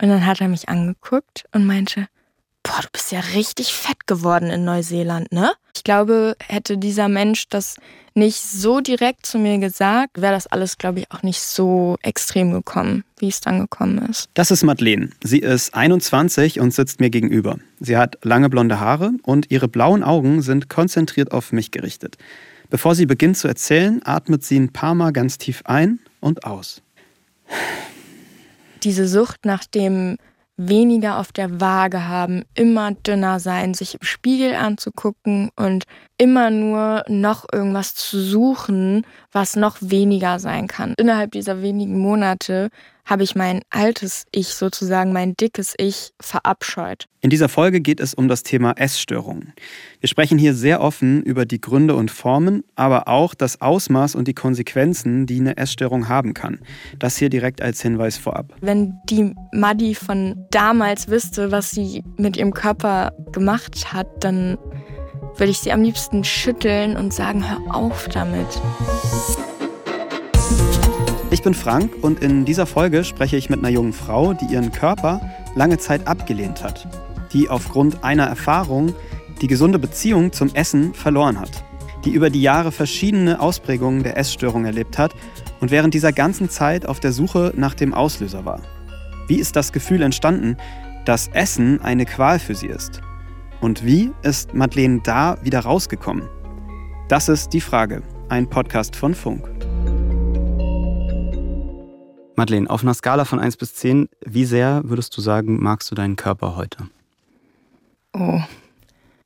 Und dann hat er mich angeguckt und meinte, boah, du bist ja richtig fett geworden in Neuseeland, ne? Ich glaube, hätte dieser Mensch das nicht so direkt zu mir gesagt, wäre das alles, glaube ich, auch nicht so extrem gekommen, wie es dann gekommen ist. Das ist Madeleine. Sie ist 21 und sitzt mir gegenüber. Sie hat lange blonde Haare und ihre blauen Augen sind konzentriert auf mich gerichtet. Bevor sie beginnt zu erzählen, atmet sie ein paar Mal ganz tief ein und aus. Diese Sucht nach dem weniger auf der Waage haben, immer dünner sein, sich im Spiegel anzugucken und immer nur noch irgendwas zu suchen, was noch weniger sein kann. Innerhalb dieser wenigen Monate habe ich mein altes Ich sozusagen, mein dickes Ich verabscheut. In dieser Folge geht es um das Thema Essstörungen. Wir sprechen hier sehr offen über die Gründe und Formen, aber auch das Ausmaß und die Konsequenzen, die eine Essstörung haben kann. Das hier direkt als Hinweis vorab. Wenn die Maddi von damals wüsste, was sie mit ihrem Körper gemacht hat, dann würde ich sie am liebsten schütteln und sagen, hör auf damit. Ich bin Frank und in dieser Folge spreche ich mit einer jungen Frau, die ihren Körper lange Zeit abgelehnt hat, die aufgrund einer Erfahrung die gesunde Beziehung zum Essen verloren hat, die über die Jahre verschiedene Ausprägungen der Essstörung erlebt hat und während dieser ganzen Zeit auf der Suche nach dem Auslöser war. Wie ist das Gefühl entstanden, dass Essen eine Qual für sie ist? Und wie ist Madeleine da wieder rausgekommen? Das ist die Frage, ein Podcast von Funk. Madeleine, auf einer Skala von 1 bis 10, wie sehr würdest du sagen, magst du deinen Körper heute? Oh,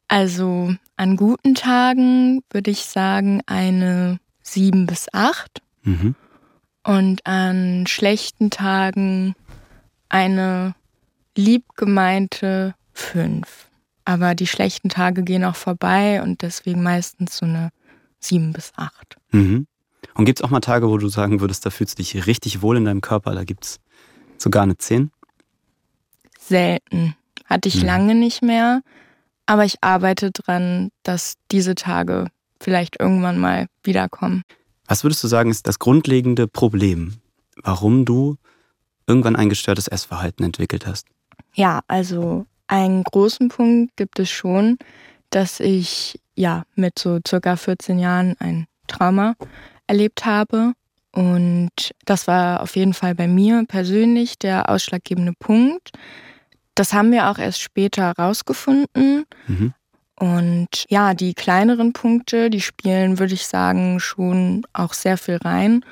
also an guten Tagen würde ich sagen eine 7 bis 8. Mhm. Und an schlechten Tagen eine liebgemeinte 5. Aber die schlechten Tage gehen auch vorbei und deswegen meistens so eine 7 bis 8. Mhm. Und gibt es auch mal Tage, wo du sagen würdest, da fühlst du dich richtig wohl in deinem Körper, da gibt es sogar eine 10? Selten. Hatte ich mhm. lange nicht mehr. Aber ich arbeite dran, dass diese Tage vielleicht irgendwann mal wiederkommen. Was würdest du sagen, ist das grundlegende Problem, warum du irgendwann ein gestörtes Essverhalten entwickelt hast? Ja, also einen großen Punkt gibt es schon, dass ich ja mit so circa 14 Jahren ein Trauma erlebt habe. Und das war auf jeden Fall bei mir persönlich der ausschlaggebende Punkt. Das haben wir auch erst später herausgefunden. Mhm. Und ja, die kleineren Punkte, die spielen, würde ich sagen, schon auch sehr viel rein.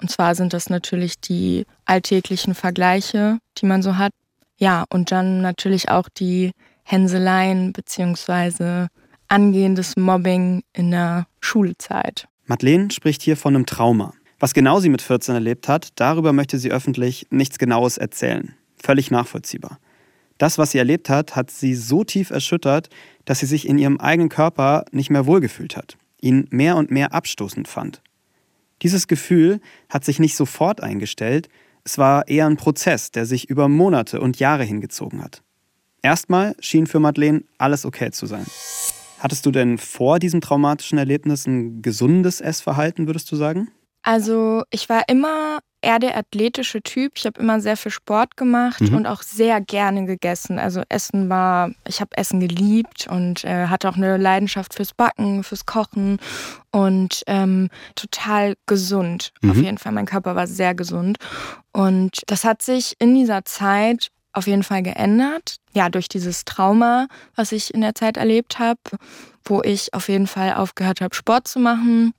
Und zwar sind das natürlich die alltäglichen Vergleiche, die man so hat. Ja, und dann natürlich auch die Hänseleien beziehungsweise angehendes Mobbing in der Schulzeit. Madeleine spricht hier von einem Trauma. Was genau sie mit 14 erlebt hat, darüber möchte sie öffentlich nichts Genaues erzählen. Völlig nachvollziehbar. Das, was sie erlebt hat, hat sie so tief erschüttert, dass sie sich in ihrem eigenen Körper nicht mehr wohlgefühlt hat, ihn mehr und mehr abstoßend fand. Dieses Gefühl hat sich nicht sofort eingestellt, es war eher ein Prozess, der sich über Monate und Jahre hingezogen hat. Erstmal schien für Madeleine alles okay zu sein. Hattest du denn vor diesem traumatischen Erlebnis ein gesundes Essverhalten, würdest du sagen? Also ich war immer eher der athletische Typ. Ich habe immer sehr viel Sport gemacht mhm. und auch sehr gerne gegessen. Also Essen war, ich habe Essen geliebt und äh, hatte auch eine Leidenschaft fürs Backen, fürs Kochen und ähm, total gesund. Mhm. Auf jeden Fall, mein Körper war sehr gesund. Und das hat sich in dieser Zeit auf jeden Fall geändert. Ja, durch dieses Trauma, was ich in der Zeit erlebt habe, wo ich auf jeden Fall aufgehört habe, Sport zu machen,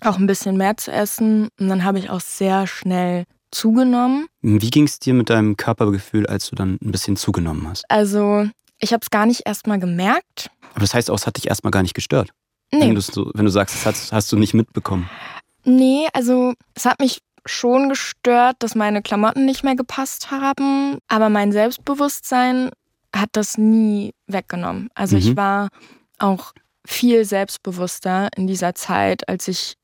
auch ein bisschen mehr zu essen. Und dann habe ich auch sehr schnell zugenommen. Wie ging es dir mit deinem Körpergefühl, als du dann ein bisschen zugenommen hast? Also, ich habe es gar nicht erstmal gemerkt. Aber das heißt auch, es hat dich erstmal gar nicht gestört? Nee. Wenn, wenn du sagst, das hast, hast du nicht mitbekommen. Nee, also es hat mich schon gestört, dass meine Klamotten nicht mehr gepasst haben, aber mein Selbstbewusstsein hat das nie weggenommen. Also mhm. ich war auch viel selbstbewusster in dieser Zeit, als ich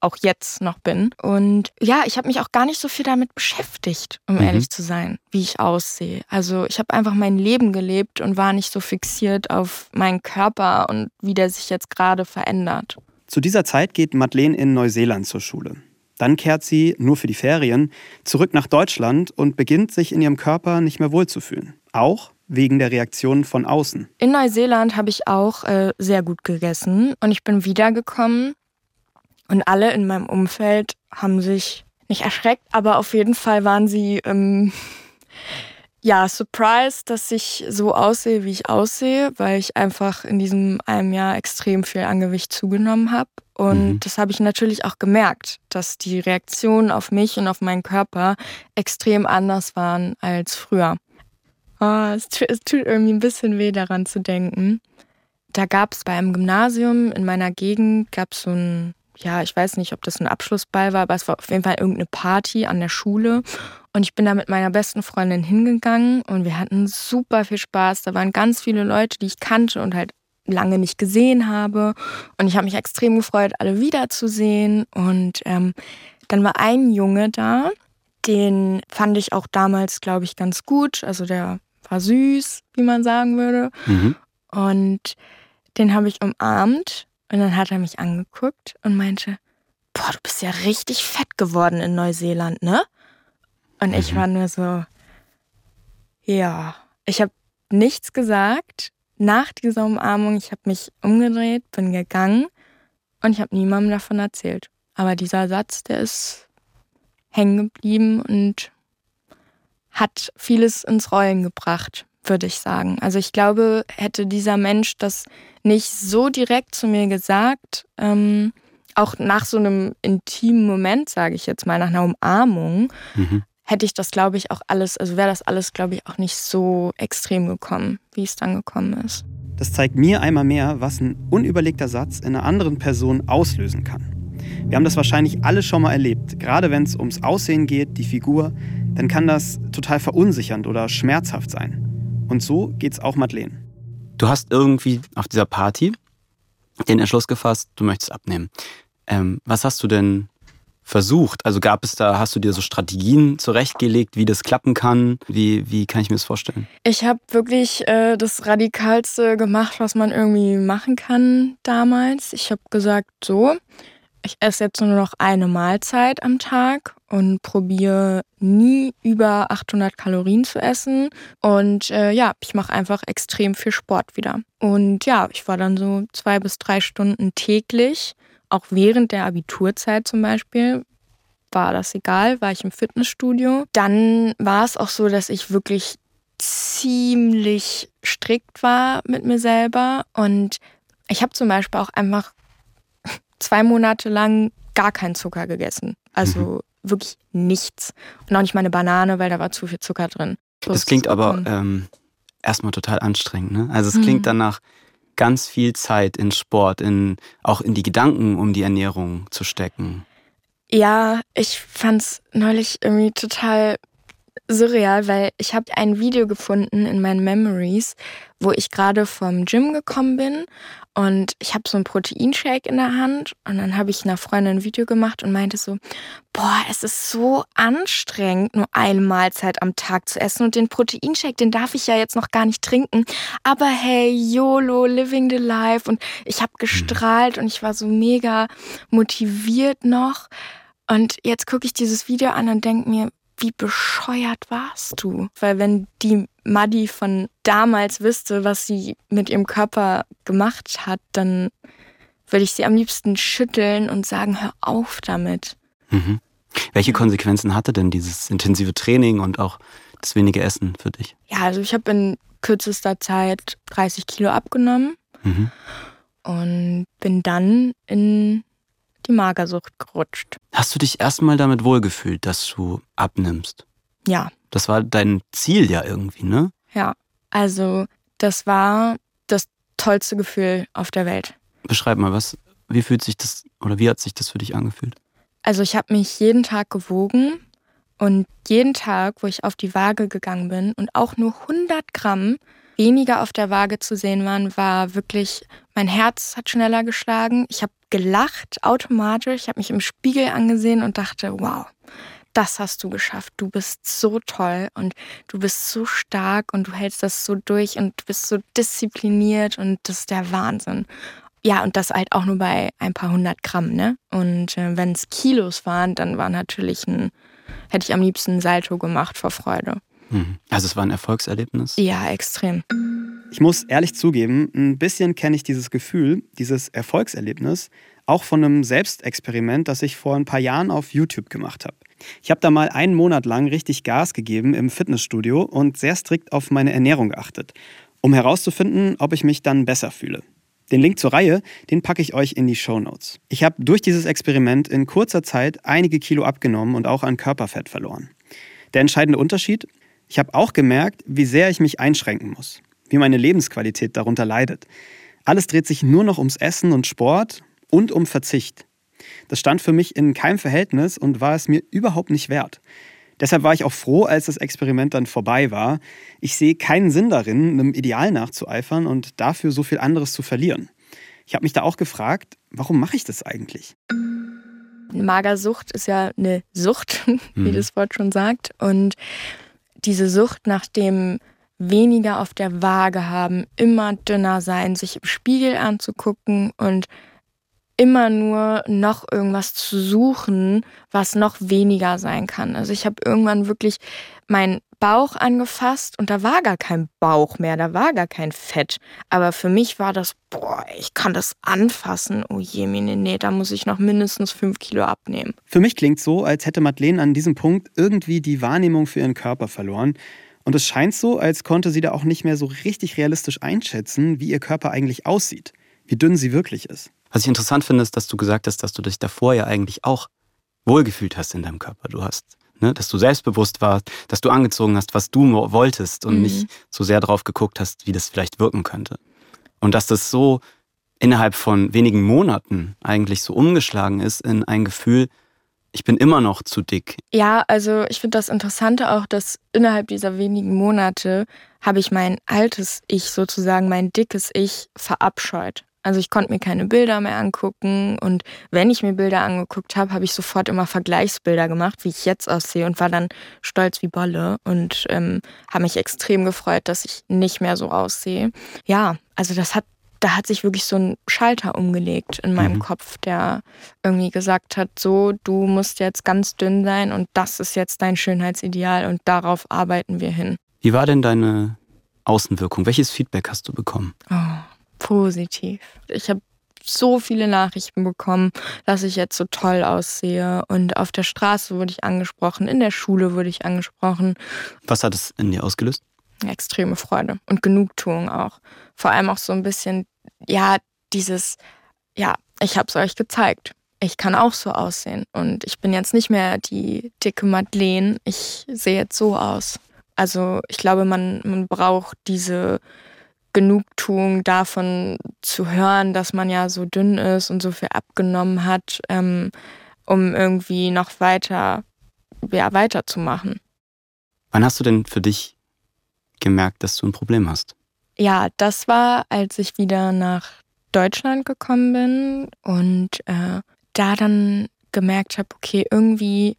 auch jetzt noch bin. Und ja, ich habe mich auch gar nicht so viel damit beschäftigt, um mhm. ehrlich zu sein, wie ich aussehe. Also ich habe einfach mein Leben gelebt und war nicht so fixiert auf meinen Körper und wie der sich jetzt gerade verändert. Zu dieser Zeit geht Madeleine in Neuseeland zur Schule. Dann kehrt sie, nur für die Ferien, zurück nach Deutschland und beginnt sich in ihrem Körper nicht mehr wohlzufühlen. Auch wegen der Reaktionen von außen. In Neuseeland habe ich auch äh, sehr gut gegessen und ich bin wiedergekommen und alle in meinem Umfeld haben sich nicht erschreckt, aber auf jeden Fall waren sie ähm, ja surprised, dass ich so aussehe, wie ich aussehe, weil ich einfach in diesem einem Jahr extrem viel an Gewicht zugenommen habe. Und mhm. das habe ich natürlich auch gemerkt, dass die Reaktionen auf mich und auf meinen Körper extrem anders waren als früher. Oh, es, tut, es tut irgendwie ein bisschen weh, daran zu denken. Da gab es bei einem Gymnasium in meiner Gegend, gab es so ein, ja, ich weiß nicht, ob das ein Abschlussball war, aber es war auf jeden Fall irgendeine Party an der Schule. Und ich bin da mit meiner besten Freundin hingegangen und wir hatten super viel Spaß. Da waren ganz viele Leute, die ich kannte und halt lange nicht gesehen habe. Und ich habe mich extrem gefreut, alle wiederzusehen. Und ähm, dann war ein Junge da, den fand ich auch damals, glaube ich, ganz gut. Also der war süß, wie man sagen würde. Mhm. Und den habe ich umarmt und dann hat er mich angeguckt und meinte, boah, du bist ja richtig fett geworden in Neuseeland, ne? Und mhm. ich war nur so, ja, ich habe nichts gesagt. Nach dieser Umarmung, ich habe mich umgedreht, bin gegangen und ich habe niemandem davon erzählt. Aber dieser Satz, der ist hängen geblieben und hat vieles ins Rollen gebracht, würde ich sagen. Also ich glaube, hätte dieser Mensch das nicht so direkt zu mir gesagt, ähm, auch nach so einem intimen Moment, sage ich jetzt mal, nach einer Umarmung, mhm. Hätte ich das, glaube ich, auch alles, also wäre das alles, glaube ich, auch nicht so extrem gekommen, wie es dann gekommen ist. Das zeigt mir einmal mehr, was ein unüberlegter Satz in einer anderen Person auslösen kann. Wir haben das wahrscheinlich alle schon mal erlebt. Gerade wenn es ums Aussehen geht, die Figur, dann kann das total verunsichernd oder schmerzhaft sein. Und so geht's auch Madeleine. Du hast irgendwie auf dieser Party den Entschluss gefasst, du möchtest abnehmen. Ähm, was hast du denn versucht? Also gab es da, hast du dir so Strategien zurechtgelegt, wie das klappen kann? Wie, wie kann ich mir das vorstellen? Ich habe wirklich äh, das Radikalste gemacht, was man irgendwie machen kann damals. Ich habe gesagt, so, ich esse jetzt nur noch eine Mahlzeit am Tag und probiere nie über 800 Kalorien zu essen. Und äh, ja, ich mache einfach extrem viel Sport wieder. Und ja, ich war dann so zwei bis drei Stunden täglich, auch während der Abiturzeit zum Beispiel. War das egal, war ich im Fitnessstudio. Dann war es auch so, dass ich wirklich ziemlich strikt war mit mir selber. Und ich habe zum Beispiel auch einfach zwei Monate lang gar keinen Zucker gegessen. Also mhm. wirklich nichts. Und auch nicht mal eine Banane, weil da war zu viel Zucker drin. So das klingt aber ähm, erstmal total anstrengend. Ne? Also es mhm. klingt danach ganz viel Zeit in Sport, in, auch in die Gedanken um die Ernährung zu stecken. Ja, ich fand es neulich irgendwie total surreal, weil ich habe ein Video gefunden in meinen Memories, wo ich gerade vom Gym gekommen bin und ich habe so einen Proteinshake in der Hand und dann habe ich einer Freundin ein Video gemacht und meinte so, boah, es ist so anstrengend, nur eine Mahlzeit am Tag zu essen und den Proteinshake, den darf ich ja jetzt noch gar nicht trinken. Aber hey, YOLO, living the life und ich habe gestrahlt und ich war so mega motiviert noch. Und jetzt gucke ich dieses Video an und denke mir, wie bescheuert warst du? Weil wenn die Maddi von damals wüsste, was sie mit ihrem Körper gemacht hat, dann würde ich sie am liebsten schütteln und sagen, hör auf damit. Mhm. Welche Konsequenzen hatte denn dieses intensive Training und auch das wenige Essen für dich? Ja, also ich habe in kürzester Zeit 30 Kilo abgenommen mhm. und bin dann in die Magersucht gerutscht. Hast du dich erstmal damit wohlgefühlt, dass du abnimmst? Ja. Das war dein Ziel ja irgendwie, ne? Ja. Also, das war das tollste Gefühl auf der Welt. Beschreib mal, was, wie fühlt sich das oder wie hat sich das für dich angefühlt? Also, ich habe mich jeden Tag gewogen und jeden Tag, wo ich auf die Waage gegangen bin und auch nur 100 Gramm weniger auf der Waage zu sehen waren, war wirklich, mein Herz hat schneller geschlagen. Ich habe gelacht automatisch. Ich habe mich im Spiegel angesehen und dachte, wow, das hast du geschafft. Du bist so toll und du bist so stark und du hältst das so durch und du bist so diszipliniert und das ist der Wahnsinn. ja, und das halt auch nur bei ein paar hundert Gramm, ne? Und äh, wenn es Kilos waren, dann war natürlich ein, hätte ich am liebsten ein Salto gemacht vor Freude. Mhm. Also es war ein Erfolgserlebnis? Ja, extrem. Ich muss ehrlich zugeben, ein bisschen kenne ich dieses Gefühl, dieses Erfolgserlebnis, auch von einem Selbstexperiment, das ich vor ein paar Jahren auf YouTube gemacht habe. Ich habe da mal einen Monat lang richtig Gas gegeben im Fitnessstudio und sehr strikt auf meine Ernährung geachtet, um herauszufinden, ob ich mich dann besser fühle. Den Link zur Reihe, den packe ich euch in die Show Notes. Ich habe durch dieses Experiment in kurzer Zeit einige Kilo abgenommen und auch an Körperfett verloren. Der entscheidende Unterschied, ich habe auch gemerkt, wie sehr ich mich einschränken muss, wie meine Lebensqualität darunter leidet. Alles dreht sich nur noch ums Essen und Sport und um Verzicht. Das stand für mich in keinem Verhältnis und war es mir überhaupt nicht wert. Deshalb war ich auch froh, als das Experiment dann vorbei war. Ich sehe keinen Sinn darin, einem Ideal nachzueifern und dafür so viel anderes zu verlieren. Ich habe mich da auch gefragt, warum mache ich das eigentlich? Magersucht ist ja eine Sucht, wie mhm. das Wort schon sagt. Und diese Sucht nach dem weniger auf der Waage haben, immer dünner sein, sich im Spiegel anzugucken und immer nur noch irgendwas zu suchen, was noch weniger sein kann. Also ich habe irgendwann wirklich meinen Bauch angefasst und da war gar kein Bauch mehr, da war gar kein Fett. Aber für mich war das, boah, ich kann das anfassen. Oh je, nee, da muss ich noch mindestens fünf Kilo abnehmen. Für mich klingt so, als hätte Madeleine an diesem Punkt irgendwie die Wahrnehmung für ihren Körper verloren. Und es scheint so, als konnte sie da auch nicht mehr so richtig realistisch einschätzen, wie ihr Körper eigentlich aussieht, wie dünn sie wirklich ist. Was ich interessant finde, ist, dass du gesagt hast, dass du dich davor ja eigentlich auch wohlgefühlt hast in deinem Körper. Du hast Ne? Dass du selbstbewusst warst, dass du angezogen hast, was du wolltest und mhm. nicht so sehr drauf geguckt hast, wie das vielleicht wirken könnte. Und dass das so innerhalb von wenigen Monaten eigentlich so umgeschlagen ist in ein Gefühl, ich bin immer noch zu dick. Ja, also ich finde das Interessante auch, dass innerhalb dieser wenigen Monate habe ich mein altes Ich sozusagen, mein dickes Ich verabscheut. Also ich konnte mir keine Bilder mehr angucken und wenn ich mir Bilder angeguckt habe, habe ich sofort immer Vergleichsbilder gemacht, wie ich jetzt aussehe und war dann stolz wie Bolle und ähm, habe mich extrem gefreut, dass ich nicht mehr so aussehe. Ja, also das hat, da hat sich wirklich so ein Schalter umgelegt in meinem mhm. Kopf, der irgendwie gesagt hat, so, du musst jetzt ganz dünn sein und das ist jetzt dein Schönheitsideal und darauf arbeiten wir hin. Wie war denn deine Außenwirkung? Welches Feedback hast du bekommen? Oh positiv. Ich habe so viele Nachrichten bekommen, dass ich jetzt so toll aussehe. Und auf der Straße wurde ich angesprochen, in der Schule wurde ich angesprochen. Was hat es in dir ausgelöst? Extreme Freude und Genugtuung auch. Vor allem auch so ein bisschen, ja, dieses, ja, ich habe es euch gezeigt. Ich kann auch so aussehen. Und ich bin jetzt nicht mehr die dicke Madeleine. Ich sehe jetzt so aus. Also ich glaube, man, man braucht diese Genugtuung davon zu hören, dass man ja so dünn ist und so viel abgenommen hat, ähm, um irgendwie noch weiter, ja, weiterzumachen. Wann hast du denn für dich gemerkt, dass du ein Problem hast? Ja, das war, als ich wieder nach Deutschland gekommen bin und äh, da dann gemerkt habe, okay, irgendwie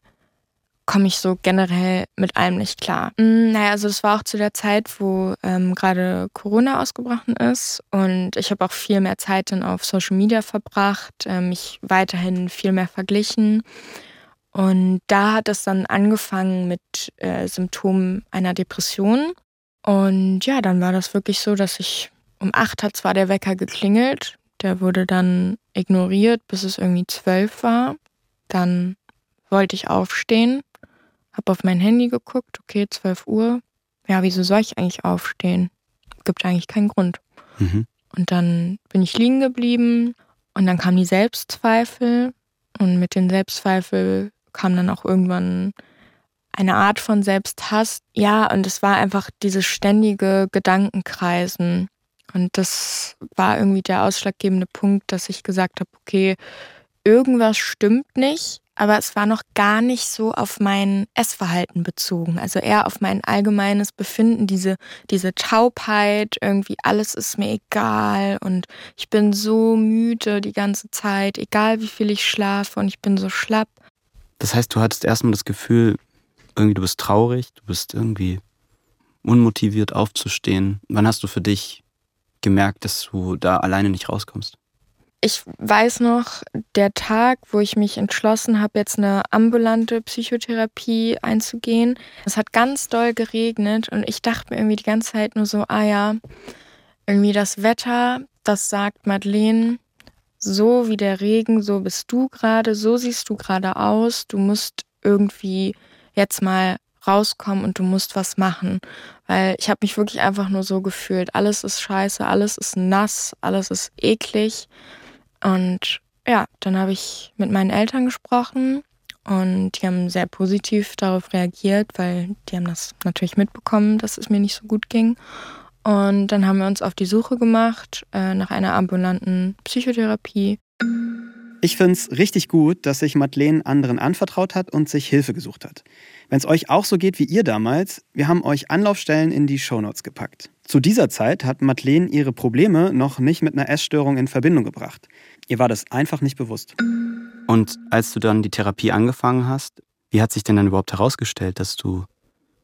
komme ich so generell mit allem nicht klar. Mm, naja, also das war auch zu der Zeit, wo ähm, gerade Corona ausgebrochen ist und ich habe auch viel mehr Zeit dann auf Social Media verbracht, äh, mich weiterhin viel mehr verglichen. Und da hat es dann angefangen mit äh, Symptomen einer Depression. Und ja, dann war das wirklich so, dass ich um acht hat zwar der Wecker geklingelt, der wurde dann ignoriert, bis es irgendwie zwölf war. Dann wollte ich aufstehen habe auf mein Handy geguckt, okay, 12 Uhr. Ja, wieso soll ich eigentlich aufstehen? Gibt eigentlich keinen Grund. Mhm. Und dann bin ich liegen geblieben und dann kamen die Selbstzweifel und mit den Selbstzweifel kam dann auch irgendwann eine Art von Selbsthass. Ja, und es war einfach dieses ständige Gedankenkreisen. Und das war irgendwie der ausschlaggebende Punkt, dass ich gesagt habe, okay, irgendwas stimmt nicht aber es war noch gar nicht so auf mein Essverhalten bezogen. Also eher auf mein allgemeines Befinden, diese, diese Taubheit, irgendwie alles ist mir egal und ich bin so müde die ganze Zeit, egal wie viel ich schlafe und ich bin so schlapp. Das heißt, du hattest erstmal das Gefühl, irgendwie du bist traurig, du bist irgendwie unmotiviert aufzustehen. Wann hast du für dich gemerkt, dass du da alleine nicht rauskommst? Ich weiß noch, der Tag, wo ich mich entschlossen habe, jetzt eine ambulante Psychotherapie einzugehen. Es hat ganz doll geregnet und ich dachte mir irgendwie die ganze Zeit nur so, ah ja, irgendwie das Wetter, das sagt Madeleine, so wie der Regen, so bist du gerade, so siehst du gerade aus, du musst irgendwie jetzt mal rauskommen und du musst was machen. Weil ich habe mich wirklich einfach nur so gefühlt. Alles ist scheiße, alles ist nass, alles ist eklig. Und ja, dann habe ich mit meinen Eltern gesprochen und die haben sehr positiv darauf reagiert, weil die haben das natürlich mitbekommen, dass es mir nicht so gut ging. Und dann haben wir uns auf die Suche gemacht äh, nach einer ambulanten Psychotherapie. Ich finde es richtig gut, dass sich Madeleine anderen anvertraut hat und sich Hilfe gesucht hat. Wenn es euch auch so geht wie ihr damals, wir haben euch Anlaufstellen in die Shownotes gepackt. Zu dieser Zeit hat Madeleine ihre Probleme noch nicht mit einer Essstörung in Verbindung gebracht. Ihr war das einfach nicht bewusst. Und als du dann die Therapie angefangen hast, wie hat sich denn dann überhaupt herausgestellt, dass du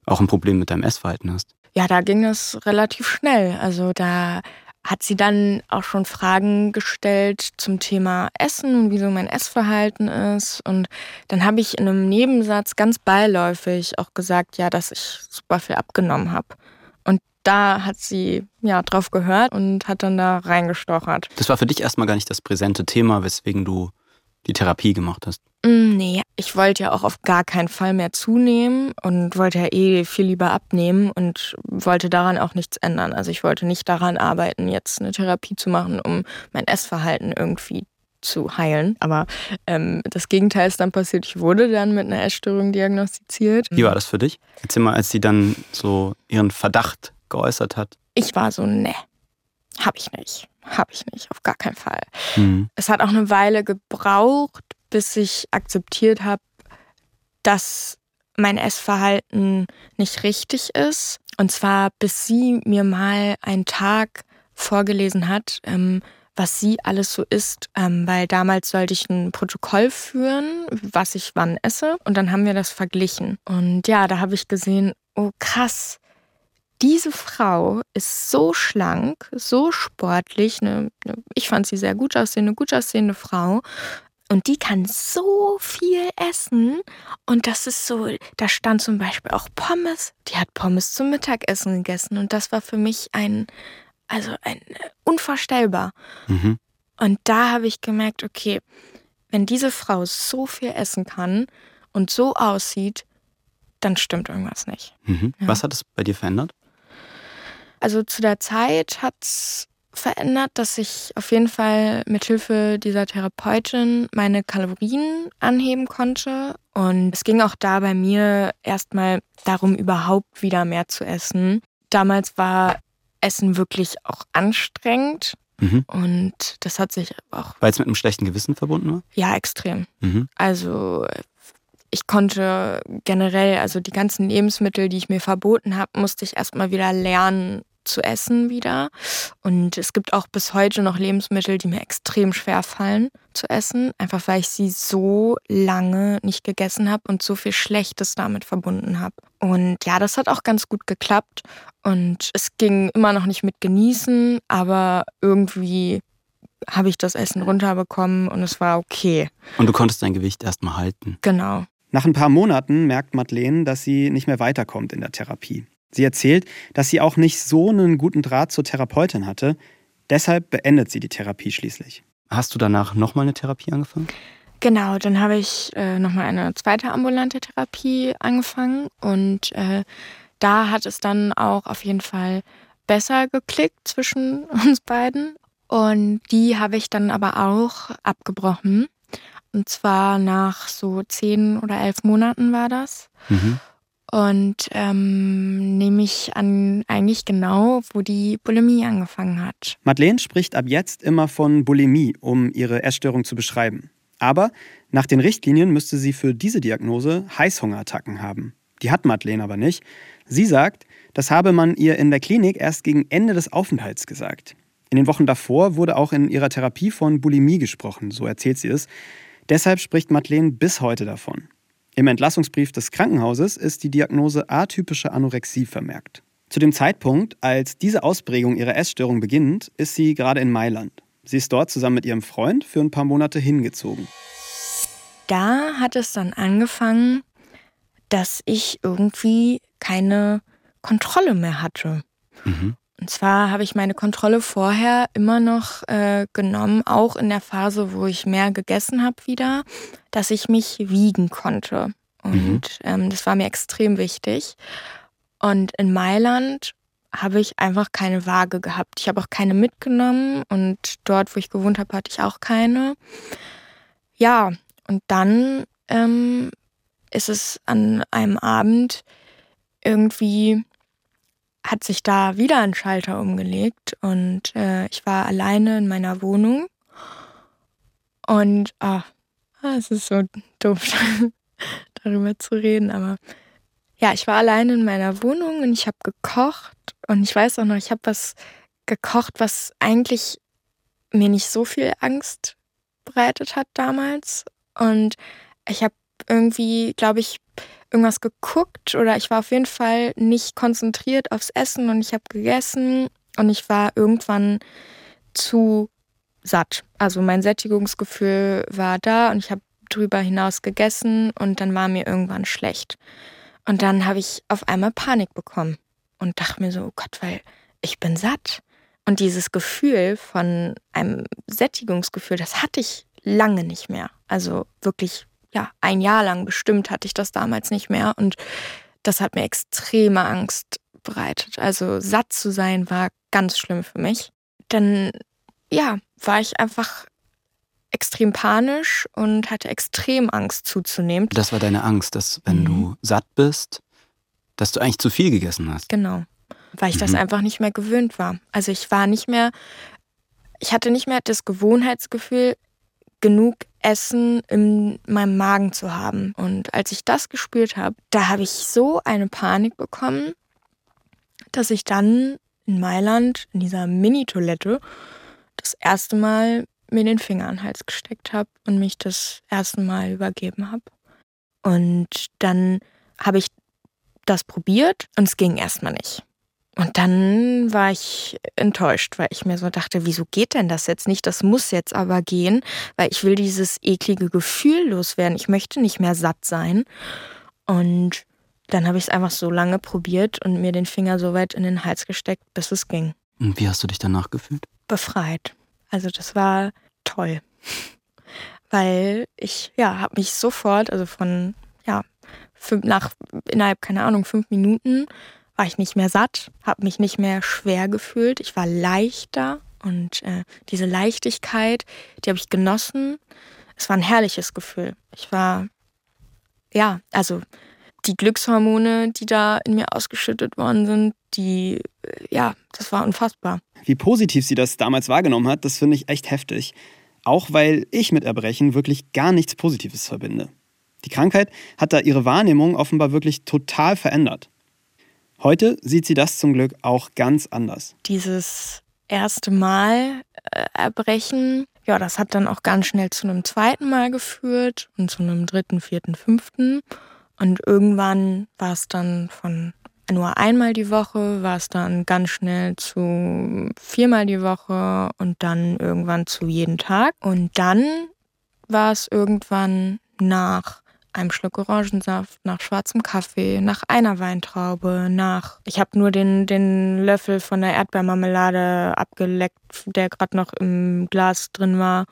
auch ein Problem mit deinem Essverhalten hast? Ja, da ging es relativ schnell. Also da hat sie dann auch schon Fragen gestellt zum Thema Essen und wieso mein Essverhalten ist. Und dann habe ich in einem Nebensatz ganz beiläufig auch gesagt, ja, dass ich super viel abgenommen habe. Da hat sie ja drauf gehört und hat dann da reingestochert. Das war für dich erstmal gar nicht das präsente Thema, weswegen du die Therapie gemacht hast? Mm, nee, ich wollte ja auch auf gar keinen Fall mehr zunehmen und wollte ja eh viel lieber abnehmen und wollte daran auch nichts ändern. Also ich wollte nicht daran arbeiten, jetzt eine Therapie zu machen, um mein Essverhalten irgendwie zu heilen. Aber ähm, das Gegenteil ist dann passiert. Ich wurde dann mit einer Essstörung diagnostiziert. Wie war das für dich? Erzähl mal, als sie dann so ihren Verdacht geäußert hat. Ich war so, ne, hab ich nicht. Hab ich nicht, auf gar keinen Fall. Mhm. Es hat auch eine Weile gebraucht, bis ich akzeptiert habe, dass mein Essverhalten nicht richtig ist. Und zwar, bis sie mir mal einen Tag vorgelesen hat, ähm, was sie alles so isst, ähm, weil damals sollte ich ein Protokoll führen, was ich wann esse. Und dann haben wir das verglichen. Und ja, da habe ich gesehen, oh krass, diese Frau ist so schlank, so sportlich. Eine, eine, ich fand sie sehr gut aussehende, gut aussehende Frau. Und die kann so viel essen. Und das ist so, da stand zum Beispiel auch Pommes. Die hat Pommes zum Mittagessen gegessen. Und das war für mich ein, also ein unvorstellbar. Mhm. Und da habe ich gemerkt, okay, wenn diese Frau so viel essen kann und so aussieht, dann stimmt irgendwas nicht. Mhm. Ja. Was hat es bei dir verändert? Also zu der Zeit hat es verändert, dass ich auf jeden Fall mit Hilfe dieser Therapeutin meine Kalorien anheben konnte. Und es ging auch da bei mir erstmal darum, überhaupt wieder mehr zu essen. Damals war Essen wirklich auch anstrengend. Mhm. Und das hat sich auch. Weil es mit einem schlechten Gewissen verbunden war? Ja, extrem. Mhm. Also ich konnte generell, also die ganzen Lebensmittel, die ich mir verboten habe, musste ich erstmal wieder lernen, zu essen wieder. Und es gibt auch bis heute noch Lebensmittel, die mir extrem schwer fallen zu essen, einfach weil ich sie so lange nicht gegessen habe und so viel Schlechtes damit verbunden habe. Und ja, das hat auch ganz gut geklappt. Und es ging immer noch nicht mit genießen, aber irgendwie habe ich das Essen runterbekommen und es war okay. Und du konntest dein Gewicht erstmal halten. Genau. Nach ein paar Monaten merkt Madeleine, dass sie nicht mehr weiterkommt in der Therapie. Sie erzählt, dass sie auch nicht so einen guten Draht zur Therapeutin hatte. Deshalb beendet sie die Therapie schließlich. Hast du danach nochmal eine Therapie angefangen? Genau, dann habe ich äh, nochmal eine zweite ambulante Therapie angefangen und äh, da hat es dann auch auf jeden Fall besser geklickt zwischen uns beiden. Und die habe ich dann aber auch abgebrochen. Und zwar nach so zehn oder elf Monaten war das. Mhm. Und ähm, nehme ich an eigentlich genau, wo die Bulimie angefangen hat. Madeleine spricht ab jetzt immer von Bulimie, um ihre Essstörung zu beschreiben. Aber nach den Richtlinien müsste sie für diese Diagnose Heißhungerattacken haben. Die hat Madeleine aber nicht. Sie sagt, das habe man ihr in der Klinik erst gegen Ende des Aufenthalts gesagt. In den Wochen davor wurde auch in ihrer Therapie von Bulimie gesprochen, so erzählt sie es. Deshalb spricht Madeleine bis heute davon. Im Entlassungsbrief des Krankenhauses ist die Diagnose atypische Anorexie vermerkt. Zu dem Zeitpunkt, als diese Ausprägung ihrer Essstörung beginnt, ist sie gerade in Mailand. Sie ist dort zusammen mit ihrem Freund für ein paar Monate hingezogen. Da hat es dann angefangen, dass ich irgendwie keine Kontrolle mehr hatte. Mhm. Und zwar habe ich meine Kontrolle vorher immer noch äh, genommen, auch in der Phase, wo ich mehr gegessen habe wieder, dass ich mich wiegen konnte. Und mhm. ähm, das war mir extrem wichtig. Und in Mailand habe ich einfach keine Waage gehabt. Ich habe auch keine mitgenommen und dort, wo ich gewohnt habe, hatte ich auch keine. Ja, und dann ähm, ist es an einem Abend irgendwie hat sich da wieder ein Schalter umgelegt und äh, ich war alleine in meiner Wohnung. Und ah, es ist so doof darüber zu reden, aber ja, ich war alleine in meiner Wohnung und ich habe gekocht. Und ich weiß auch noch, ich habe was gekocht, was eigentlich mir nicht so viel Angst bereitet hat damals. Und ich habe irgendwie, glaube ich, irgendwas geguckt oder ich war auf jeden Fall nicht konzentriert aufs Essen und ich habe gegessen und ich war irgendwann zu satt. Also mein Sättigungsgefühl war da und ich habe drüber hinaus gegessen und dann war mir irgendwann schlecht. Und dann habe ich auf einmal Panik bekommen und dachte mir so, oh Gott, weil ich bin satt. Und dieses Gefühl von einem Sättigungsgefühl, das hatte ich lange nicht mehr. Also wirklich ja, ein Jahr lang bestimmt hatte ich das damals nicht mehr. Und das hat mir extreme Angst bereitet. Also satt zu sein war ganz schlimm für mich. Dann, ja, war ich einfach extrem panisch und hatte extrem Angst zuzunehmen. Das war deine Angst, dass wenn mhm. du satt bist, dass du eigentlich zu viel gegessen hast. Genau, weil ich mhm. das einfach nicht mehr gewöhnt war. Also ich war nicht mehr, ich hatte nicht mehr das Gewohnheitsgefühl, genug Essen in meinem Magen zu haben. Und als ich das gespürt habe, da habe ich so eine Panik bekommen, dass ich dann in Mailand in dieser Mini-Toilette das erste Mal mir den Finger an den Hals gesteckt habe und mich das erste Mal übergeben habe. Und dann habe ich das probiert und es ging erstmal nicht. Und dann war ich enttäuscht, weil ich mir so dachte, wieso geht denn das jetzt nicht? Das muss jetzt aber gehen, weil ich will dieses eklige Gefühl loswerden. Ich möchte nicht mehr satt sein. Und dann habe ich es einfach so lange probiert und mir den Finger so weit in den Hals gesteckt, bis es ging. Und wie hast du dich danach gefühlt? Befreit. Also das war toll. Weil ich, ja, habe mich sofort, also von, ja, nach innerhalb, keine Ahnung, fünf Minuten war ich nicht mehr satt, habe mich nicht mehr schwer gefühlt. Ich war leichter und äh, diese Leichtigkeit, die habe ich genossen. Es war ein herrliches Gefühl. Ich war, ja, also die Glückshormone, die da in mir ausgeschüttet worden sind, die, äh, ja, das war unfassbar. Wie positiv sie das damals wahrgenommen hat, das finde ich echt heftig. Auch weil ich mit Erbrechen wirklich gar nichts Positives verbinde. Die Krankheit hat da ihre Wahrnehmung offenbar wirklich total verändert. Heute sieht sie das zum Glück auch ganz anders. Dieses erste Mal äh, erbrechen, ja, das hat dann auch ganz schnell zu einem zweiten Mal geführt und zu einem dritten, vierten, fünften. Und irgendwann war es dann von nur einmal die Woche, war es dann ganz schnell zu viermal die Woche und dann irgendwann zu jeden Tag. Und dann war es irgendwann nach einem Schluck Orangensaft, nach schwarzem Kaffee, nach einer Weintraube, nach. Ich habe nur den, den Löffel von der Erdbeermarmelade abgeleckt, der gerade noch im Glas drin war.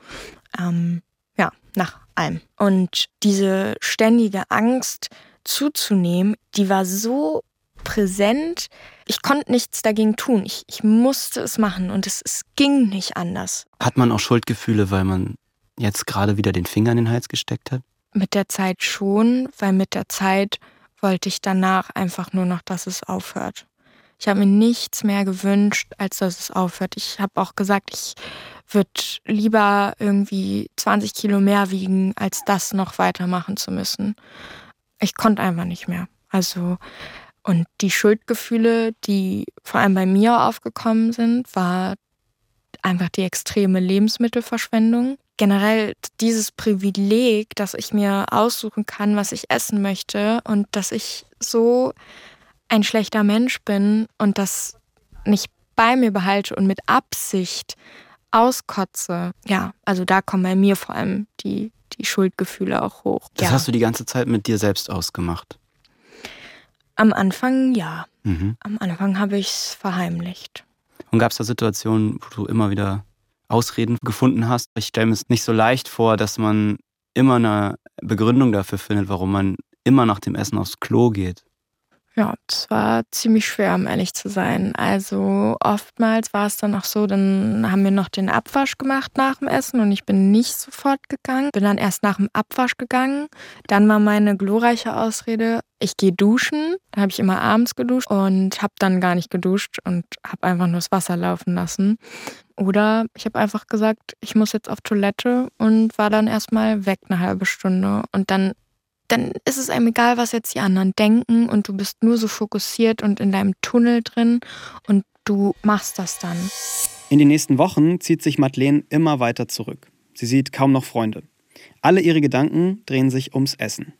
Ähm, ja, nach allem. Und diese ständige Angst zuzunehmen, die war so präsent. Ich konnte nichts dagegen tun. Ich, ich musste es machen und es, es ging nicht anders. Hat man auch Schuldgefühle, weil man jetzt gerade wieder den Finger in den Hals gesteckt hat? Mit der Zeit schon, weil mit der Zeit wollte ich danach einfach nur noch, dass es aufhört. Ich habe mir nichts mehr gewünscht, als dass es aufhört. Ich habe auch gesagt, ich würde lieber irgendwie 20 Kilo mehr wiegen, als das noch weitermachen zu müssen. Ich konnte einfach nicht mehr. Also, und die Schuldgefühle, die vor allem bei mir aufgekommen sind, war einfach die extreme Lebensmittelverschwendung generell dieses Privileg, dass ich mir aussuchen kann, was ich essen möchte und dass ich so ein schlechter Mensch bin und das nicht bei mir behalte und mit Absicht auskotze, ja, also da kommen bei mir vor allem die, die Schuldgefühle auch hoch. Das ja. hast du die ganze Zeit mit dir selbst ausgemacht. Am Anfang ja. Mhm. Am Anfang habe ich es verheimlicht. Und gab es da Situationen, wo du immer wieder Ausreden gefunden hast? Ich stelle mir es nicht so leicht vor, dass man immer eine Begründung dafür findet, warum man immer nach dem Essen aufs Klo geht. Ja, das war ziemlich schwer, um ehrlich zu sein. Also oftmals war es dann auch so, dann haben wir noch den Abwasch gemacht nach dem Essen und ich bin nicht sofort gegangen. Bin dann erst nach dem Abwasch gegangen. Dann war meine glorreiche Ausrede, ich gehe duschen. Dann habe ich immer abends geduscht und habe dann gar nicht geduscht und habe einfach nur das Wasser laufen lassen. Oder ich habe einfach gesagt, ich muss jetzt auf Toilette und war dann erstmal weg eine halbe Stunde. Und dann dann ist es einem egal, was jetzt die anderen denken und du bist nur so fokussiert und in deinem Tunnel drin und du machst das dann. In den nächsten Wochen zieht sich Madeleine immer weiter zurück. Sie sieht kaum noch Freunde. Alle ihre Gedanken drehen sich ums Essen.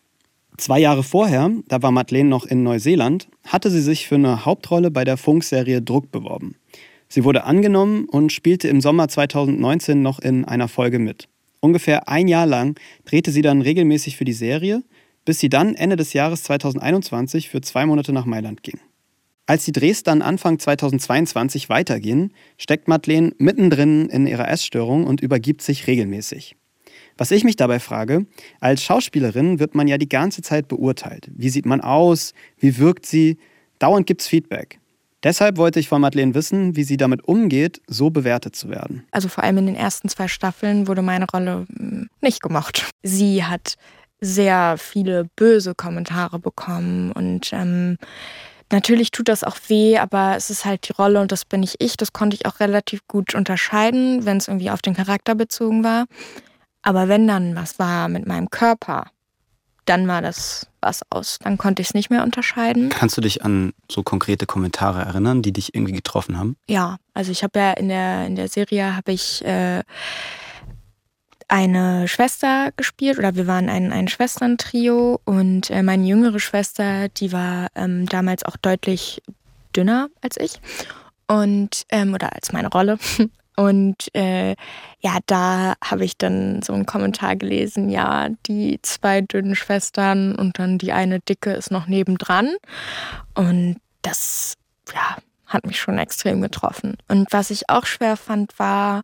Zwei Jahre vorher, da war Madeleine noch in Neuseeland, hatte sie sich für eine Hauptrolle bei der Funkserie Druck beworben. Sie wurde angenommen und spielte im Sommer 2019 noch in einer Folge mit. Ungefähr ein Jahr lang drehte sie dann regelmäßig für die Serie, bis sie dann Ende des Jahres 2021 für zwei Monate nach Mailand ging. Als die Drehs dann Anfang 2022 weitergehen, steckt Madeleine mittendrin in ihrer Essstörung und übergibt sich regelmäßig. Was ich mich dabei frage, als Schauspielerin wird man ja die ganze Zeit beurteilt. Wie sieht man aus? Wie wirkt sie? Dauernd gibt es Feedback. Deshalb wollte ich von Madeleine wissen, wie sie damit umgeht, so bewertet zu werden. Also vor allem in den ersten zwei Staffeln wurde meine Rolle hm, nicht gemocht. Sie hat sehr viele böse Kommentare bekommen und ähm, natürlich tut das auch weh, aber es ist halt die Rolle und das bin ich ich. Das konnte ich auch relativ gut unterscheiden, wenn es irgendwie auf den Charakter bezogen war. Aber wenn dann was war mit meinem Körper, dann war das was aus. Dann konnte ich es nicht mehr unterscheiden. Kannst du dich an so konkrete Kommentare erinnern, die dich irgendwie getroffen haben? Ja, also ich habe ja in der, in der Serie habe ich äh, eine Schwester gespielt oder wir waren ein, ein Schwesterntrio und äh, meine jüngere Schwester, die war ähm, damals auch deutlich dünner als ich und ähm, oder als meine Rolle. Und äh, ja, da habe ich dann so einen Kommentar gelesen, ja, die zwei dünnen Schwestern und dann die eine dicke ist noch nebendran. Und das, ja, hat mich schon extrem getroffen. Und was ich auch schwer fand, war,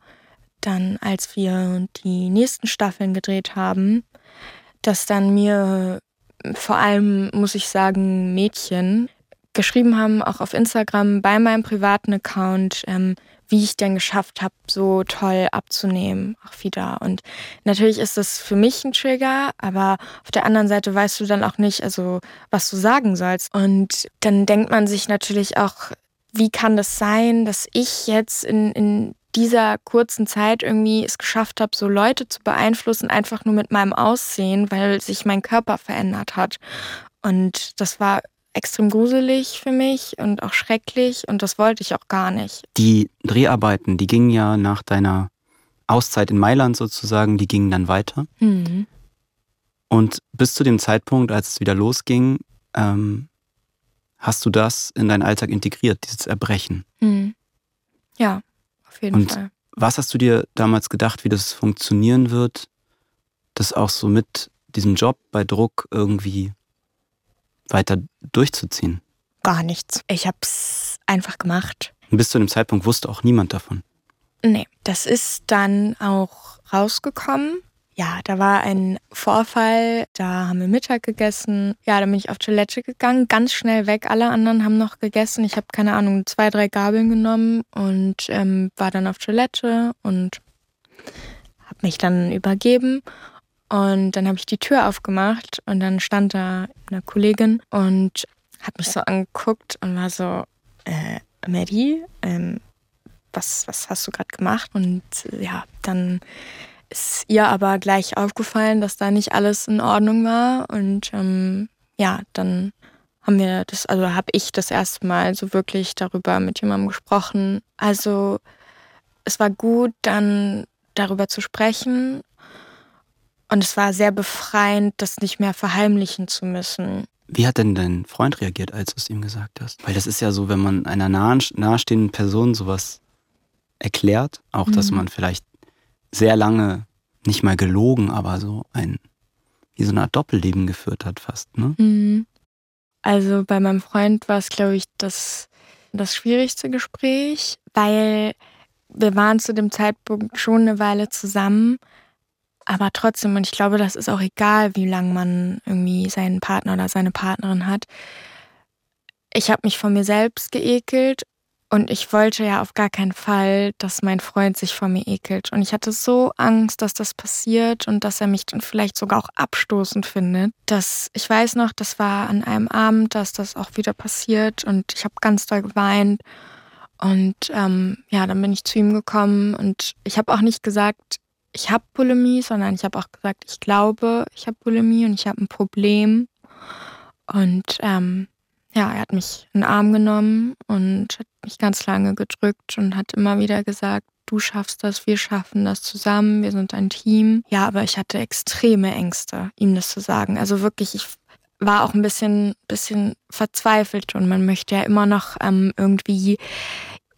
dann, als wir die nächsten Staffeln gedreht haben, dass dann mir vor allem, muss ich sagen, Mädchen geschrieben haben, auch auf Instagram bei meinem privaten Account, ähm, wie ich denn geschafft habe, so toll abzunehmen, auch wieder. Und natürlich ist das für mich ein Trigger, aber auf der anderen Seite weißt du dann auch nicht, also was du sagen sollst. Und dann denkt man sich natürlich auch, wie kann das sein, dass ich jetzt in, in dieser kurzen Zeit irgendwie es geschafft habe, so Leute zu beeinflussen, einfach nur mit meinem Aussehen, weil sich mein Körper verändert hat. Und das war extrem gruselig für mich und auch schrecklich und das wollte ich auch gar nicht. Die Dreharbeiten, die gingen ja nach deiner Auszeit in Mailand sozusagen, die gingen dann weiter. Mhm. Und bis zu dem Zeitpunkt, als es wieder losging, ähm, hast du das in deinen Alltag integriert, dieses Erbrechen. Mhm. Ja, auf jeden Und Fall. Was hast du dir damals gedacht, wie das funktionieren wird, das auch so mit diesem Job bei Druck irgendwie weiter durchzuziehen? Gar nichts. Ich habe es einfach gemacht. Und bis zu dem Zeitpunkt wusste auch niemand davon. Nee, das ist dann auch rausgekommen. Ja, da war ein Vorfall, da haben wir Mittag gegessen. Ja, dann bin ich auf Toilette gegangen, ganz schnell weg. Alle anderen haben noch gegessen. Ich habe keine Ahnung, zwei, drei Gabeln genommen und ähm, war dann auf Toilette und habe mich dann übergeben. Und dann habe ich die Tür aufgemacht und dann stand da eine Kollegin und hat mich so angeguckt und war so, äh, Mary, ähm, was, was hast du gerade gemacht? Und ja, dann ist ihr aber gleich aufgefallen, dass da nicht alles in Ordnung war. Und ähm, ja, dann haben wir das, also habe ich das erste Mal so wirklich darüber mit jemandem gesprochen. Also es war gut, dann darüber zu sprechen. Und es war sehr befreiend, das nicht mehr verheimlichen zu müssen. Wie hat denn dein Freund reagiert, als du es ihm gesagt hast? Weil das ist ja so, wenn man einer nahen, nahestehenden Person sowas erklärt. Auch, dass Mhm. man vielleicht sehr lange nicht mal gelogen, aber so ein, wie so eine Art Doppelleben geführt hat fast, ne? Mhm. Also bei meinem Freund war es, glaube ich, das, das schwierigste Gespräch, weil wir waren zu dem Zeitpunkt schon eine Weile zusammen, aber trotzdem, und ich glaube, das ist auch egal, wie lange man irgendwie seinen Partner oder seine Partnerin hat. Ich habe mich von mir selbst geekelt und ich wollte ja auf gar keinen Fall, dass mein Freund sich von mir ekelt. Und ich hatte so Angst, dass das passiert und dass er mich dann vielleicht sogar auch abstoßend findet. Dass ich weiß noch, das war an einem Abend, dass das auch wieder passiert und ich habe ganz doll geweint. Und ähm, ja, dann bin ich zu ihm gekommen und ich habe auch nicht gesagt, ich habe Bulimie, sondern ich habe auch gesagt, ich glaube, ich habe Bulimie und ich habe ein Problem. Und ähm, ja, er hat mich in den Arm genommen und hat mich ganz lange gedrückt und hat immer wieder gesagt, du schaffst das, wir schaffen das zusammen, wir sind ein Team. Ja, aber ich hatte extreme Ängste, ihm das zu sagen. Also wirklich, ich war auch ein bisschen, bisschen verzweifelt und man möchte ja immer noch ähm, irgendwie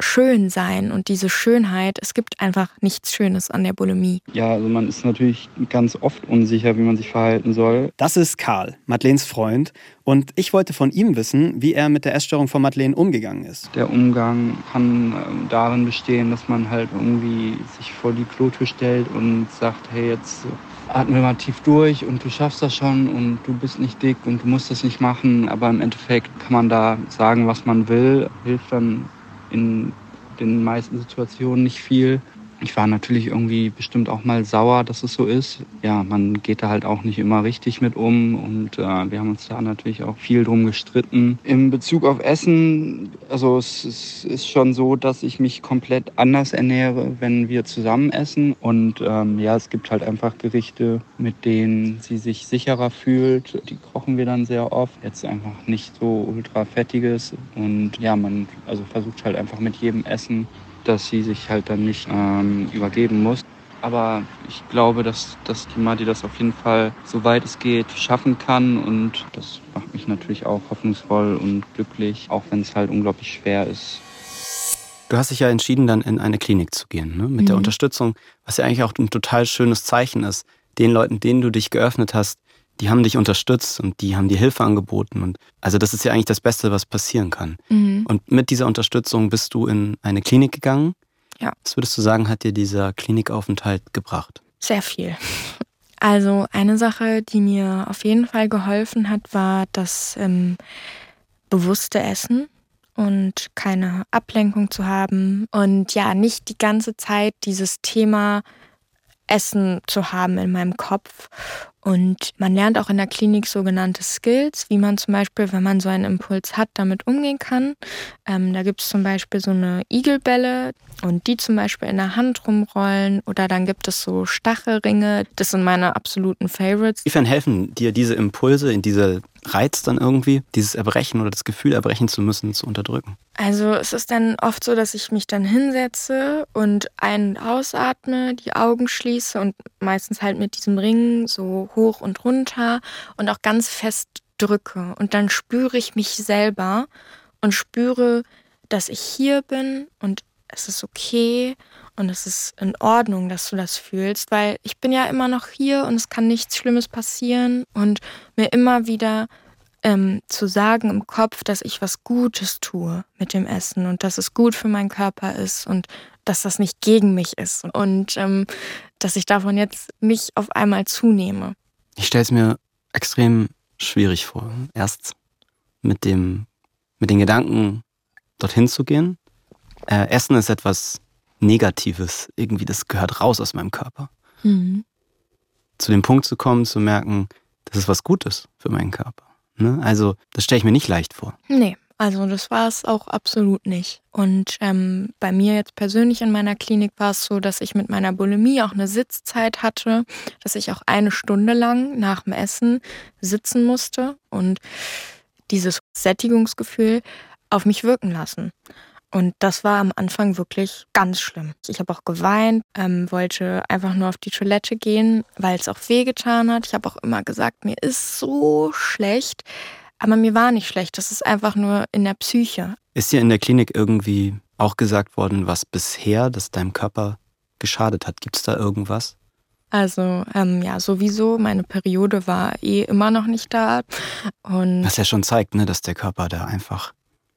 schön sein und diese Schönheit, es gibt einfach nichts Schönes an der Bulimie. Ja, also man ist natürlich ganz oft unsicher, wie man sich verhalten soll. Das ist Karl, Madeleines Freund. Und ich wollte von ihm wissen, wie er mit der Essstörung von Madeleine umgegangen ist. Der Umgang kann äh, darin bestehen, dass man halt irgendwie sich vor die Klotür stellt und sagt, hey, jetzt atmen wir mal tief durch und du schaffst das schon und du bist nicht dick und du musst das nicht machen. Aber im Endeffekt kann man da sagen, was man will, hilft dann in den meisten Situationen nicht viel. Ich war natürlich irgendwie bestimmt auch mal sauer, dass es so ist. Ja, man geht da halt auch nicht immer richtig mit um und äh, wir haben uns da natürlich auch viel drum gestritten. In Bezug auf Essen, also es, es ist schon so, dass ich mich komplett anders ernähre, wenn wir zusammen essen. Und ähm, ja, es gibt halt einfach Gerichte, mit denen sie sich sicherer fühlt. Die kochen wir dann sehr oft. Jetzt einfach nicht so ultra fettiges. Und ja, man also versucht halt einfach mit jedem Essen dass sie sich halt dann nicht ähm, übergeben muss. Aber ich glaube, dass, dass die Madi das auf jeden Fall, soweit es geht, schaffen kann. Und das macht mich natürlich auch hoffnungsvoll und glücklich, auch wenn es halt unglaublich schwer ist. Du hast dich ja entschieden, dann in eine Klinik zu gehen, ne? mit der Mhm. Unterstützung, was ja eigentlich auch ein total schönes Zeichen ist. Den Leuten, denen du dich geöffnet hast, die haben dich unterstützt und die haben dir Hilfe angeboten. Und also das ist ja eigentlich das Beste, was passieren kann. Mhm. Und mit dieser Unterstützung bist du in eine Klinik gegangen. Ja. Was würdest du sagen, hat dir dieser Klinikaufenthalt gebracht? Sehr viel. Also eine Sache, die mir auf jeden Fall geholfen hat, war das ähm, bewusste Essen und keine Ablenkung zu haben und ja, nicht die ganze Zeit dieses Thema Essen zu haben in meinem Kopf. Und man lernt auch in der Klinik sogenannte Skills, wie man zum Beispiel, wenn man so einen Impuls hat, damit umgehen kann. Ähm, da gibt es zum Beispiel so eine Igelbälle und die zum Beispiel in der Hand rumrollen. Oder dann gibt es so Stachelringe. Das sind meine absoluten Favorites. Inwiefern helfen dir diese Impulse, in diese Reiz dann irgendwie, dieses Erbrechen oder das Gefühl, erbrechen zu müssen, zu unterdrücken? Also es ist dann oft so, dass ich mich dann hinsetze und ein- und ausatme, die Augen schließe und meistens halt mit diesem Ring so hoch und runter und auch ganz fest drücke. Und dann spüre ich mich selber und spüre, dass ich hier bin und es ist okay und es ist in Ordnung, dass du das fühlst, weil ich bin ja immer noch hier und es kann nichts Schlimmes passieren und mir immer wieder ähm, zu sagen im Kopf, dass ich was Gutes tue mit dem Essen und dass es gut für meinen Körper ist und dass das nicht gegen mich ist und ähm, dass ich davon jetzt nicht auf einmal zunehme. Ich stelle es mir extrem schwierig vor. Erst mit dem, mit den Gedanken, dorthin zu gehen. Äh, Essen ist etwas Negatives. Irgendwie, das gehört raus aus meinem Körper. Mhm. Zu dem Punkt zu kommen, zu merken, das ist was Gutes für meinen Körper. Ne? Also, das stelle ich mir nicht leicht vor. Nee, also das war es auch absolut nicht. Und ähm, bei mir jetzt persönlich in meiner Klinik war es so, dass ich mit meiner Bulimie auch eine Sitzzeit hatte, dass ich auch eine Stunde lang nach dem Essen sitzen musste und dieses Sättigungsgefühl auf mich wirken lassen. Und das war am Anfang wirklich ganz schlimm. Ich habe auch geweint, ähm, wollte einfach nur auf die Toilette gehen, weil es auch wehgetan hat. Ich habe auch immer gesagt, mir ist so schlecht. Aber mir war nicht schlecht. Das ist einfach nur in der Psyche. Ist dir in der Klinik irgendwie auch gesagt worden, was bisher das deinem Körper geschadet hat. Gibt es da irgendwas? Also ähm, ja, sowieso, meine Periode war eh immer noch nicht da. Und Was ja schon zeigt, ne, dass der Körper da einfach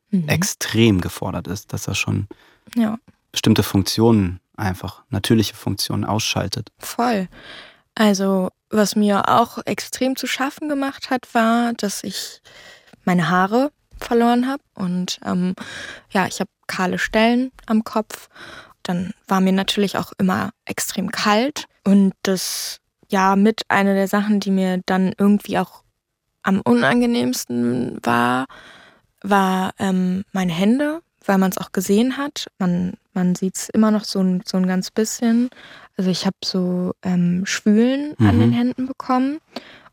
Mhm. extrem gefordert ist, dass er schon ja, bestimmte Funktionen einfach, natürliche Funktionen ausschaltet. voll. Also was mir auch extrem zu schaffen gemacht hat, war, dass ich meine Haare verloren habe und ähm, ja, ich habe kahle Stellen am Kopf. Dann war mir natürlich auch immer extrem kalt und das ja mit einer der Sachen, die mir dann irgendwie auch am unangenehmsten war, war ähm, meine Hände, weil man es auch gesehen hat. Man, man sieht es immer noch so ein, so ein ganz bisschen. Also ich habe so ähm, Schwülen an Mhm. den Händen bekommen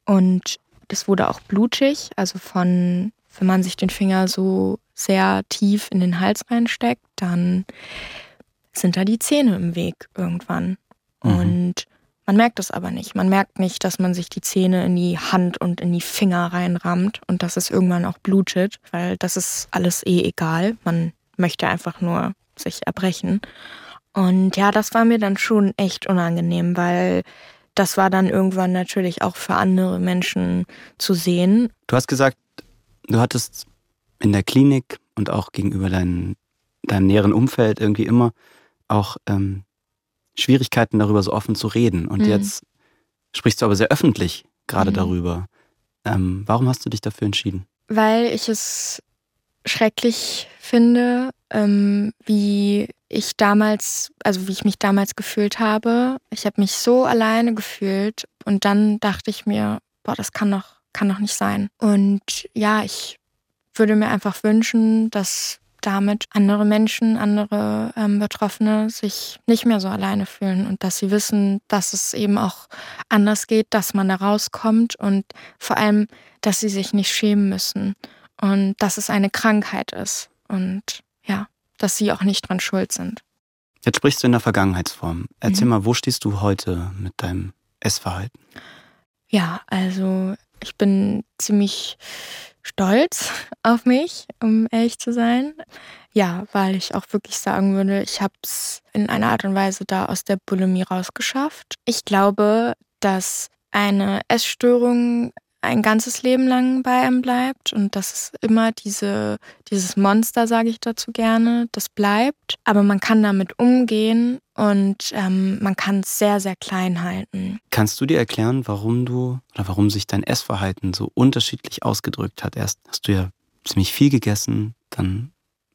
und das wurde auch blutig. Also von, wenn man sich den Finger so sehr tief in den Hals reinsteckt, dann sind da die Zähne im Weg irgendwann. Mhm. Und man merkt es aber nicht. Man merkt nicht, dass man sich die Zähne in die Hand und in die Finger reinrammt und dass es irgendwann auch blutet, weil das ist alles eh egal. Man möchte einfach nur sich erbrechen. Und ja, das war mir dann schon echt unangenehm, weil das war dann irgendwann natürlich auch für andere Menschen zu sehen. Du hast gesagt, du hattest in der Klinik und auch gegenüber dein, deinem näheren Umfeld irgendwie immer auch ähm, Schwierigkeiten darüber so offen zu reden. Und Mhm. jetzt sprichst du aber sehr öffentlich gerade Mhm. darüber. Ähm, warum hast du dich dafür entschieden? weil ich es schrecklich finde, ähm, wie ich damals, also wie ich mich damals gefühlt habe. Ich habe mich so alleine gefühlt und dann dachte ich mir, boah, das kann doch, kann doch nicht sein. Und ja, ich würde mir einfach wünschen, dass damit andere Menschen, andere ähm, Betroffene sich nicht mehr so alleine fühlen und dass sie wissen, dass es eben auch anders geht, dass man da rauskommt und vor allem, dass sie sich nicht schämen müssen und dass es eine Krankheit ist und ja, dass sie auch nicht dran schuld sind. Jetzt sprichst du in der Vergangenheitsform. Erzähl Mhm. mal, wo stehst du heute mit deinem Essverhalten? Ja, also ich bin ziemlich stolz auf mich, um ehrlich zu sein. Ja, weil ich auch wirklich sagen würde, ich habe es in einer Art und Weise da aus der Bulimie rausgeschafft. Ich glaube, dass eine Essstörung ein ganzes Leben lang bei einem bleibt und dass es immer diese, dieses Monster, sage ich dazu gerne, das bleibt. Aber man kann damit umgehen und ähm, man kann es sehr, sehr klein halten. Kannst du dir erklären, warum du oder warum sich dein Essverhalten so unterschiedlich ausgedrückt hat? Erst hast du ja ziemlich viel gegessen, dann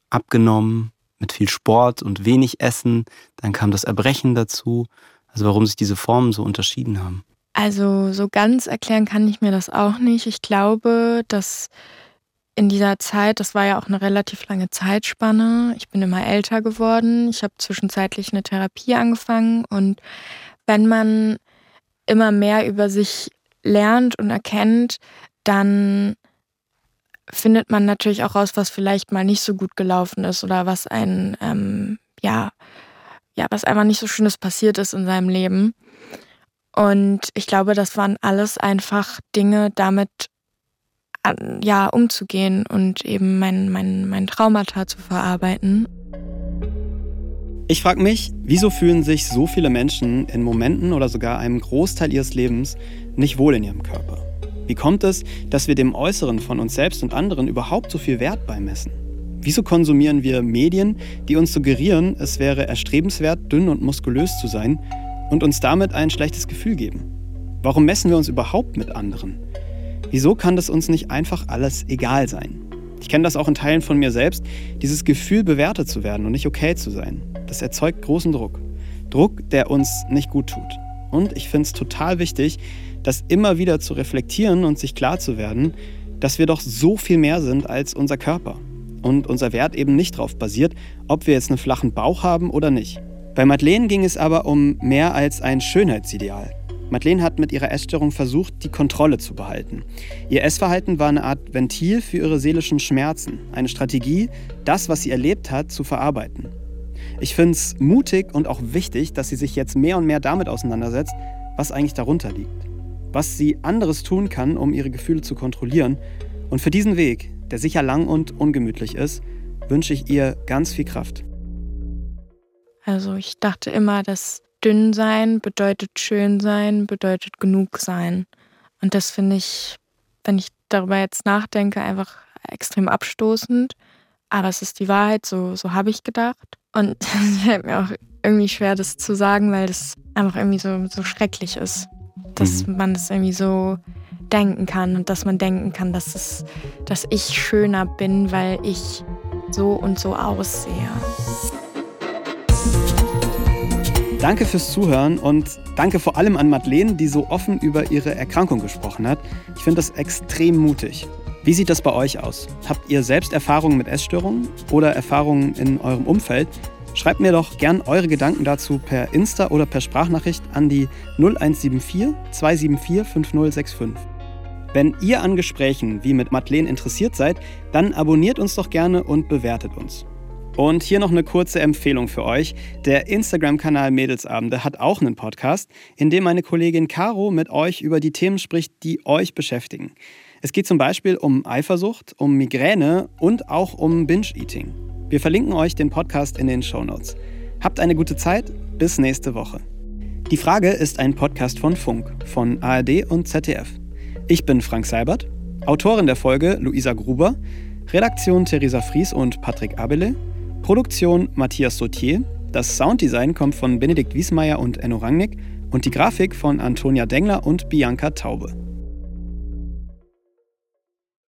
abgenommen mit viel Sport und wenig Essen, dann kam das Erbrechen dazu. Also warum sich diese Formen so unterschieden haben. Also so ganz erklären kann ich mir das auch nicht. Ich glaube, dass in dieser Zeit, das war ja auch eine relativ lange Zeitspanne, ich bin immer älter geworden, ich habe zwischenzeitlich eine Therapie angefangen und wenn man immer mehr über sich lernt und erkennt, dann findet man natürlich auch raus, was vielleicht mal nicht so gut gelaufen ist oder was ein, ähm, ja, ja, was einfach nicht so Schönes passiert ist in seinem Leben. Und ich glaube, das waren alles einfach Dinge, damit ja, umzugehen und eben mein, mein, mein Traumata zu verarbeiten. Ich frage mich, wieso fühlen sich so viele Menschen in Momenten oder sogar einem Großteil ihres Lebens nicht wohl in ihrem Körper? Wie kommt es, dass wir dem Äußeren von uns selbst und anderen überhaupt so viel Wert beimessen? Wieso konsumieren wir Medien, die uns suggerieren, es wäre erstrebenswert, dünn und muskulös zu sein und uns damit ein schlechtes Gefühl geben? Warum messen wir uns überhaupt mit anderen? Wieso kann das uns nicht einfach alles egal sein? Ich kenne das auch in Teilen von mir selbst, dieses Gefühl, bewertet zu werden und nicht okay zu sein. Das erzeugt großen Druck. Druck, der uns nicht gut tut. Und ich finde es total wichtig, das immer wieder zu reflektieren und sich klar zu werden, dass wir doch so viel mehr sind als unser Körper. Und unser Wert eben nicht darauf basiert, ob wir jetzt einen flachen Bauch haben oder nicht. Bei Madeleine ging es aber um mehr als ein Schönheitsideal. Madeleine hat mit ihrer Essstörung versucht, die Kontrolle zu behalten. Ihr Essverhalten war eine Art Ventil für ihre seelischen Schmerzen, eine Strategie, das, was sie erlebt hat, zu verarbeiten. Ich finde es mutig und auch wichtig, dass sie sich jetzt mehr und mehr damit auseinandersetzt, was eigentlich darunter liegt. Was sie anderes tun kann, um ihre Gefühle zu kontrollieren. Und für diesen Weg, der sicher lang und ungemütlich ist, wünsche ich ihr ganz viel Kraft. Also ich dachte immer, dass dünn sein bedeutet schön sein, bedeutet genug sein. Und das finde ich, wenn ich darüber jetzt nachdenke, einfach extrem abstoßend. Aber es ist die Wahrheit, so, so habe ich gedacht. Und es fällt mir auch irgendwie schwer, das zu sagen, weil das einfach irgendwie so, so schrecklich ist. Dass mhm. man das irgendwie so denken kann und dass man denken kann, dass, es, dass ich schöner bin, weil ich so und so aussehe. Danke fürs Zuhören und danke vor allem an Madeleine, die so offen über ihre Erkrankung gesprochen hat. Ich finde das extrem mutig. Wie sieht das bei euch aus? Habt ihr selbst Erfahrungen mit Essstörungen oder Erfahrungen in eurem Umfeld? Schreibt mir doch gern eure Gedanken dazu per Insta oder per Sprachnachricht an die 0174 274 5065. Wenn ihr an Gesprächen wie mit Madeleine interessiert seid, dann abonniert uns doch gerne und bewertet uns. Und hier noch eine kurze Empfehlung für euch. Der Instagram-Kanal Mädelsabende hat auch einen Podcast, in dem meine Kollegin Caro mit euch über die Themen spricht, die euch beschäftigen. Es geht zum Beispiel um Eifersucht, um Migräne und auch um Binge-Eating. Wir verlinken euch den Podcast in den Show Notes. Habt eine gute Zeit, bis nächste Woche. Die Frage ist ein Podcast von Funk, von ARD und ZDF. Ich bin Frank Seibert, Autorin der Folge Luisa Gruber, Redaktion Theresa Fries und Patrick Abele, Produktion Matthias Sautier. Das Sounddesign kommt von Benedikt Wiesmeier und Enno Rangnick und die Grafik von Antonia Dengler und Bianca Taube.